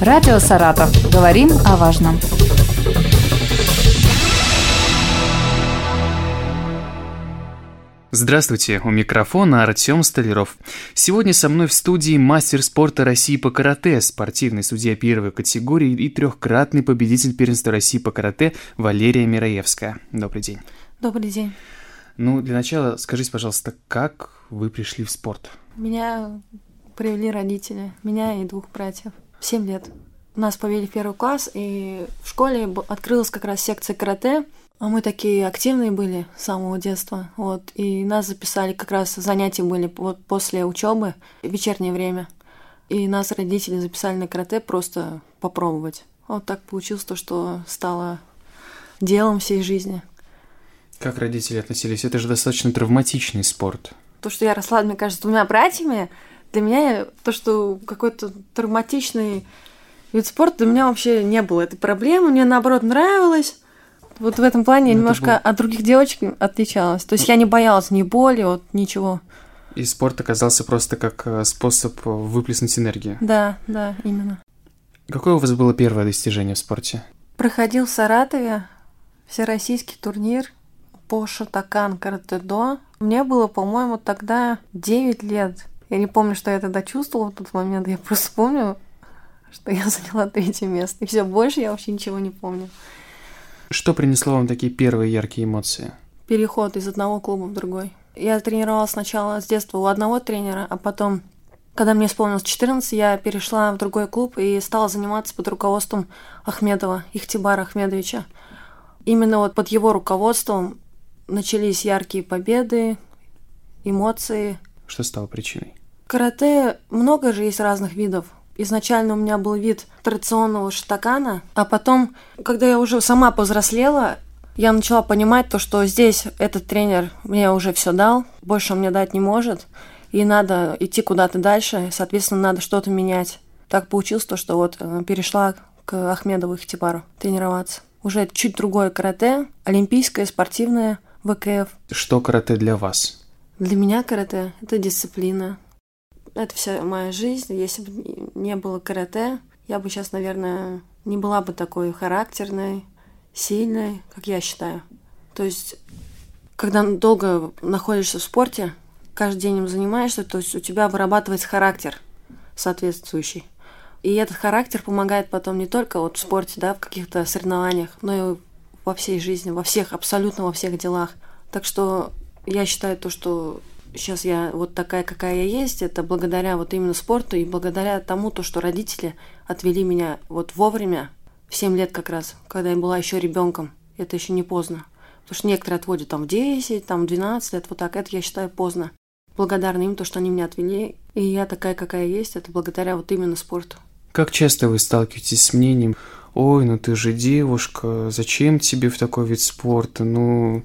Радио «Саратов». Говорим о важном. Здравствуйте, у микрофона Артем Столяров. Сегодня со мной в студии мастер спорта России по карате, спортивный судья первой категории и трехкратный победитель первенства России по карате Валерия Мираевская. Добрый день. Добрый день. Ну, для начала скажите, пожалуйста, как вы пришли в спорт? Меня привели родители, меня и двух братьев. Семь лет. Нас повели в первый класс, и в школе открылась как раз секция карате. А мы такие активные были с самого детства, вот, и нас записали как раз занятия были вот после учебы, вечернее время. И нас родители записали на карате просто попробовать. Вот так получилось то, что стало делом всей жизни. Как родители относились? Это же достаточно травматичный спорт. То, что я росла, мне кажется, двумя братьями, для меня то, что какой-то травматичный вид спорта, для меня вообще не было этой проблемы. Мне, наоборот, нравилось. Вот в этом плане я Ну, немножко был- от других девочек отличалась. То есть я не боялась ни боли, вот ничего. И спорт оказался просто как э, способ выплеснуть энергию. Да, да, именно. Какое у вас было первое достижение в спорте? Проходил в Саратове всероссийский турнир по шатакан каратэ-до. Мне было, по-моему, тогда 9 лет. Я не помню, что я тогда чувствовала в тот момент. Я просто помню, что я заняла третье место. И все, больше я вообще ничего не помню. Что принесло вам такие первые яркие эмоции? Переход из одного клуба в другой. Я тренировалась сначала с детства у одного тренера, а потом, когда мне исполнилось 14, я перешла в другой клуб и стала заниматься под руководством Ахмедова, Ихтибара Ахмедовича. Именно вот под его руководством начались яркие победы, эмоции. Что стало причиной? Карате много же есть разных видов. Изначально у меня был вид традиционного шатакана, а потом, когда я уже сама повзрослела, я начала понимать то, что здесь этот тренер мне уже все дал, больше он мне дать не может, и надо идти куда-то дальше, соответственно, надо что-то менять. Так получилось то, что вот э, перешла к Ахмедову Ихтибару тренироваться. Уже чуть другое карате, олимпийское, спортивное, ВКФ. Что карате для вас? Для меня карате – это дисциплина. Это вся моя жизнь. Если бы не было карате, я бы сейчас, наверное, не была бы такой характерной, сильной, как я считаю. То есть, когда долго находишься в спорте, каждый день им занимаешься, то есть у тебя вырабатывается характер соответствующий. И этот характер помогает потом не только вот в спорте, да, в каких-то соревнованиях, но и во всей жизни, во всех, абсолютно во всех делах. Так что я считаю то, что сейчас я вот такая, какая я есть, это благодаря вот именно спорту и благодаря тому, то, что родители отвели меня вот вовремя, в 7 лет как раз, когда я была еще ребенком. Это еще не поздно. Потому что некоторые отводят там в 10, там в 12 лет, вот так. Это я считаю поздно. Благодарна им, то, что они меня отвели. И я такая, какая есть, это благодаря вот именно спорту. Как часто вы сталкиваетесь с мнением, ой, ну ты же девушка, зачем тебе в такой вид спорта, ну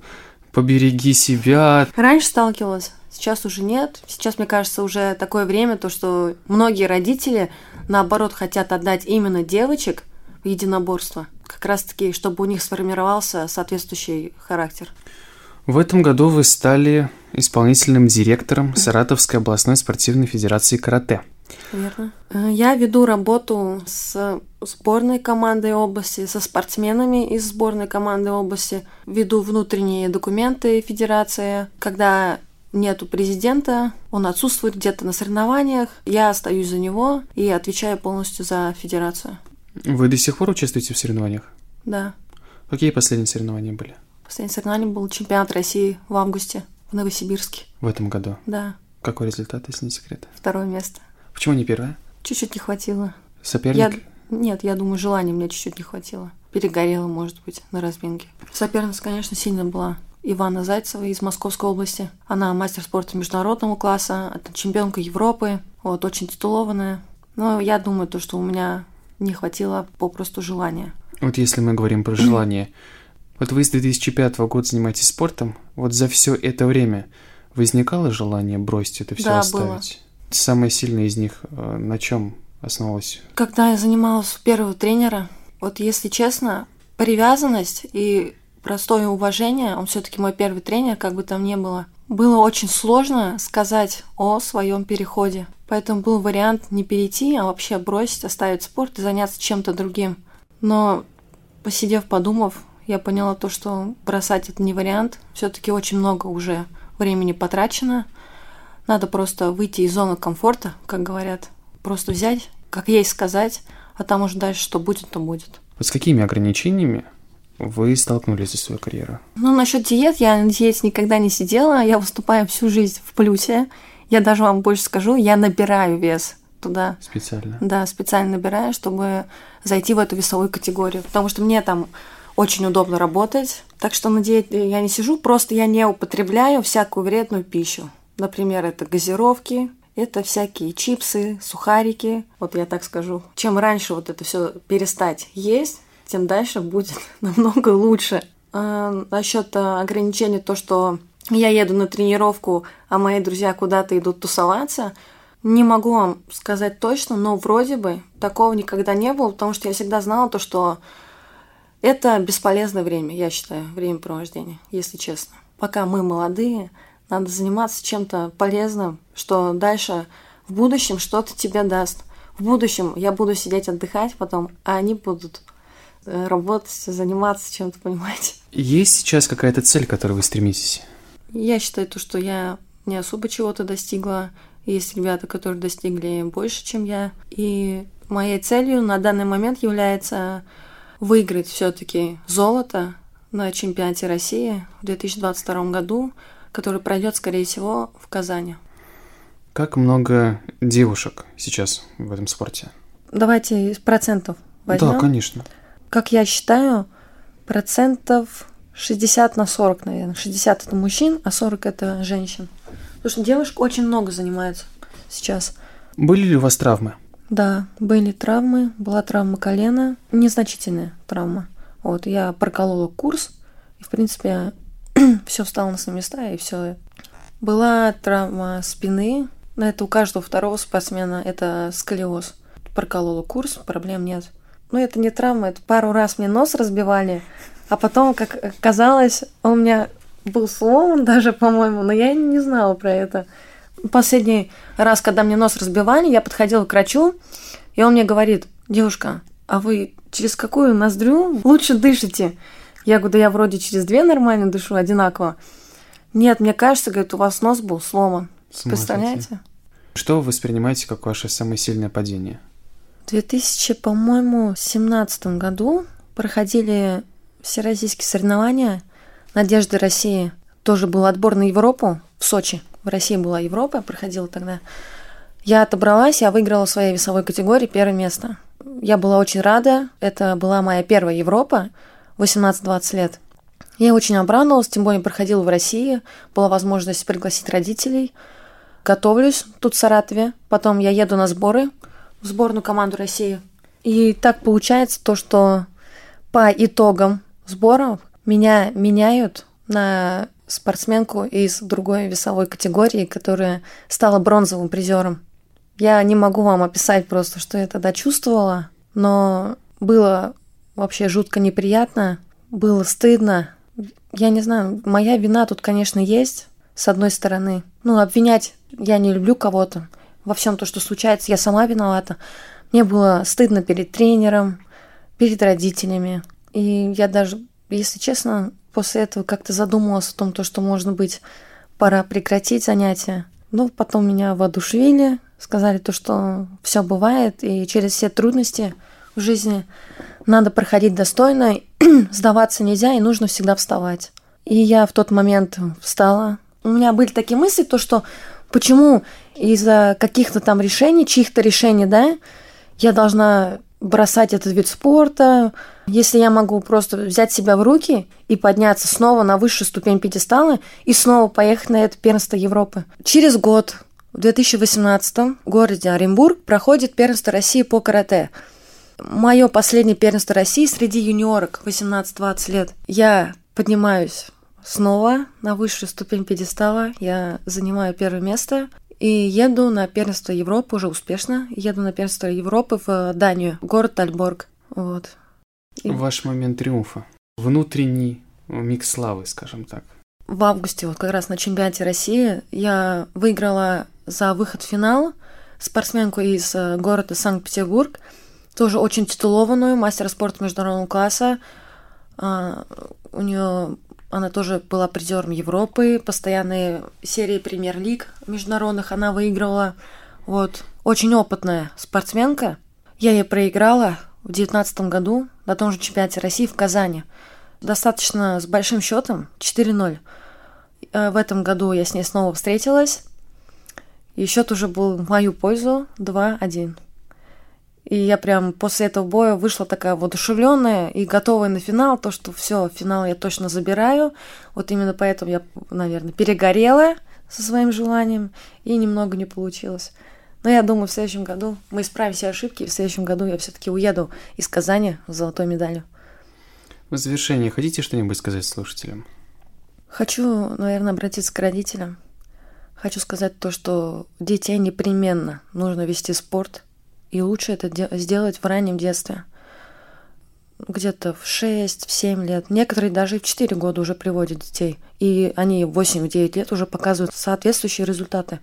побереги себя. Раньше сталкивалась, сейчас уже нет. Сейчас, мне кажется, уже такое время, то, что многие родители, наоборот, хотят отдать именно девочек в единоборство. Как раз-таки, чтобы у них сформировался соответствующий характер. В этом году вы стали исполнительным директором Саратовской областной спортивной федерации карате. Верно. Э, Я веду работу с сборной командой области, со спортсменами из сборной команды области. Веду внутренние документы федерации. Когда нету президента, он отсутствует где-то на соревнованиях, я остаюсь за него и отвечаю полностью за федерацию. Вы до сих пор участвуете в соревнованиях? Да. Какие последние соревнования были Последнее соревнование был чемпионат России в августе в Новосибирске. в этом году? Да, Какой результат, если не секрет? второе место. Почему не первое? Чуть-чуть не хватило. Я... Соперник? Нет, я думаю, желания мне чуть-чуть не хватило. Перегорела, может быть, на разминке. Соперница, конечно, сильно была. Ивана Зайцева из Московской области. Она мастер спорта международного класса, чемпионка Европы, вот, очень титулованная. Но я думаю, то, что у меня не хватило попросту желания. Вот если мы говорим про желание, вот вы с 2005 года занимаетесь спортом, вот за все это время возникало желание бросить это все Да, оставить? Самое сильное из них э, на чем основалось? Когда я занималась у первого тренера, вот если честно, привязанность и простое уважение. Он все-таки мой первый тренер, как бы там ни было. Было очень сложно сказать о своем переходе. Поэтому был вариант не перейти, а вообще бросить, оставить спорт и заняться чем-то другим. Но посидев, подумав, я поняла то, что бросать это не вариант. Все-таки очень много уже времени потрачено. Надо просто выйти из зоны комфорта, как говорят. Просто взять, как есть сказать, а там уже дальше что будет, то будет. Вот с какими ограничениями вы столкнулись за свою карьеру? Ну, насчет диет, я на диете никогда не сидела. Я выступаю всю жизнь в плюсе. Я даже вам больше скажу, я набираю вес туда. Специально? Да, специально набираю, чтобы зайти в эту весовую категорию. Потому что мне там очень удобно работать. Так что на диете я не сижу, просто я не употребляю всякую вредную пищу. Например, это газировки, это всякие чипсы, сухарики. Вот я так скажу. Чем раньше вот это все перестать есть, тем дальше будет намного лучше. А насчет а, ограничений, то, что я еду на тренировку, а мои друзья куда-то идут тусоваться, не могу вам сказать точно, но вроде бы такого никогда не было, потому что я всегда знала то, что это бесполезное время, я считаю, времяпровождение, если честно. Пока мы молодые, надо заниматься чем-то полезным, что дальше в будущем что-то тебе даст. В будущем я буду сидеть отдыхать потом, а они будут э, работать, заниматься чем-то, понимаете. Есть сейчас какая-то цель, к которой вы стремитесь? Я считаю то, что я не особо чего-то достигла. Есть ребята, которые достигли больше, чем я. И моей целью на данный момент является выиграть все-таки золото на чемпионате России в 2022 году который пройдет, скорее всего, в Казани. Как много девушек сейчас в этом спорте? Давайте из процентов возьмем. Да, конечно. Как я считаю, процентов 60 на 40, наверное. 60 это мужчин, а 40 это женщин. Потому что девушек очень много занимается сейчас. Были ли у вас травмы? Да, были травмы. Была травма колена, незначительная травма. Вот, я проколола курс, и, в принципе, все встало на свои места, и все. Была травма спины, но это у каждого второго спортсмена, это сколиоз. Проколола курс, проблем нет. Но это не травма, это пару раз мне нос разбивали, а потом, как оказалось, он у меня был сломан даже, по-моему, но я не знала про это. Последний раз, когда мне нос разбивали, я подходила к врачу, и он мне говорит, девушка, а вы через какую ноздрю лучше дышите? Я говорю, да я вроде через две нормально дышу, одинаково. Нет, мне кажется, говорит, у вас нос был сломан. Представляете? Что вы воспринимаете как ваше самое сильное падение? В 2000, по-моему, семнадцатом году проходили всероссийские соревнования Надежды России. Тоже был отбор на Европу в Сочи. В России была Европа, проходила тогда. Я отобралась, я выиграла в своей весовой категории первое место. Я была очень рада. Это была моя первая Европа. 18-20 лет. Я очень обрадовалась, тем более проходила в России, была возможность пригласить родителей. Готовлюсь тут в Саратове, потом я еду на сборы в сборную команду России. И так получается то, что по итогам сборов меня меняют на спортсменку из другой весовой категории, которая стала бронзовым призером. Я не могу вам описать просто, что я тогда чувствовала, но было вообще жутко неприятно, было стыдно. Я не знаю, моя вина тут, конечно, есть, с одной стороны. Ну, обвинять я не люблю кого-то. Во всем то, что случается, я сама виновата. Мне было стыдно перед тренером, перед родителями. И я даже, если честно, после этого как-то задумалась о том, то, что, может быть, пора прекратить занятия. Но потом меня воодушевили, сказали то, что все бывает, и через все трудности в жизни надо проходить достойно, сдаваться нельзя, и нужно всегда вставать. И я в тот момент встала. У меня были такие мысли, то что почему из-за каких-то там решений, чьих-то решений, да, я должна бросать этот вид спорта, если я могу просто взять себя в руки и подняться снова на высшую ступень пьедестала и снова поехать на это первенство Европы. Через год, в 2018 в городе Оренбург, проходит первенство России по карате мое последнее первенство России среди юниорок 18-20 лет. Я поднимаюсь снова на высшую ступень пьедестала. Я занимаю первое место и еду на первенство Европы уже успешно. Еду на первенство Европы в Данию, город Альборг. Вот. И... Ваш момент триумфа. Внутренний миг славы, скажем так? В августе, вот как раз на чемпионате России, я выиграла за выход в финал спортсменку из э, города Санкт-Петербург, тоже очень титулованную, мастера спорта международного класса. А, у нее она тоже была призером Европы, постоянные серии премьер-лиг международных она выигрывала. Вот, очень опытная спортсменка. Я ей проиграла в девятнадцатом году на том же чемпионате России в Казани. Достаточно с большим счетом 4-0. Э, в этом году я с ней снова встретилась. И счет уже был в мою пользу 2-1. И я прям после этого боя вышла такая воодушевленная и готовая на финал, то, что все, финал я точно забираю. Вот именно поэтому я, наверное, перегорела со своим желанием, и немного не получилось. Но я думаю, в следующем году мы исправим все ошибки, и в следующем году я все-таки уеду из Казани с золотой медалью. В завершение хотите что-нибудь сказать слушателям? Хочу, наверное, обратиться к родителям. Хочу сказать то, что детей непременно нужно вести спорт – и лучше это сделать в раннем детстве. Где-то в 6, в 7 лет. Некоторые даже в 4 года уже приводят детей. И они в 8-9 лет уже показывают соответствующие результаты.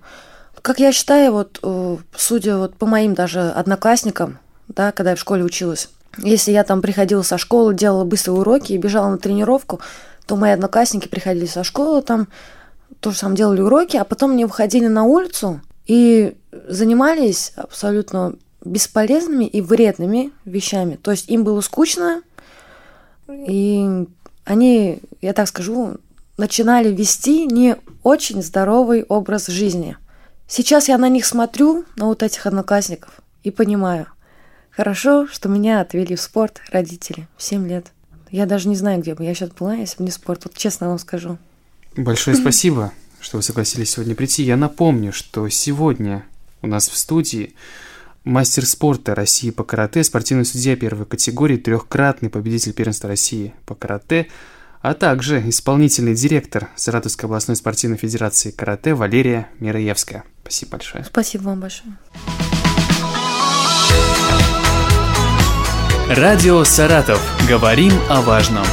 Как я считаю, вот, э, судя вот по моим даже одноклассникам, да, когда я в школе училась, если я там приходила со школы, делала быстрые уроки и бежала на тренировку, то мои одноклассники приходили со школы, там тоже самое делали уроки, а потом они выходили на улицу и занимались абсолютно бесполезными и вредными вещами. То есть им было скучно, и они, я так скажу, начинали вести не очень здоровый образ жизни. Сейчас я на них смотрю, на вот этих одноклассников, и понимаю, хорошо, что меня отвели в спорт родители в 7 лет. Я даже не знаю, где бы я сейчас была, если бы не спорт. Вот честно вам скажу. Большое спасибо, что вы согласились сегодня прийти. Я напомню, что сегодня у нас в студии Мастер спорта России по карате, спортивный судья первой категории, трехкратный победитель первенства России по карате, а также исполнительный директор Саратовской областной спортивной федерации карате Валерия Мироевская. Спасибо большое. Спасибо вам большое. Радио «Саратов». Говорим о важном.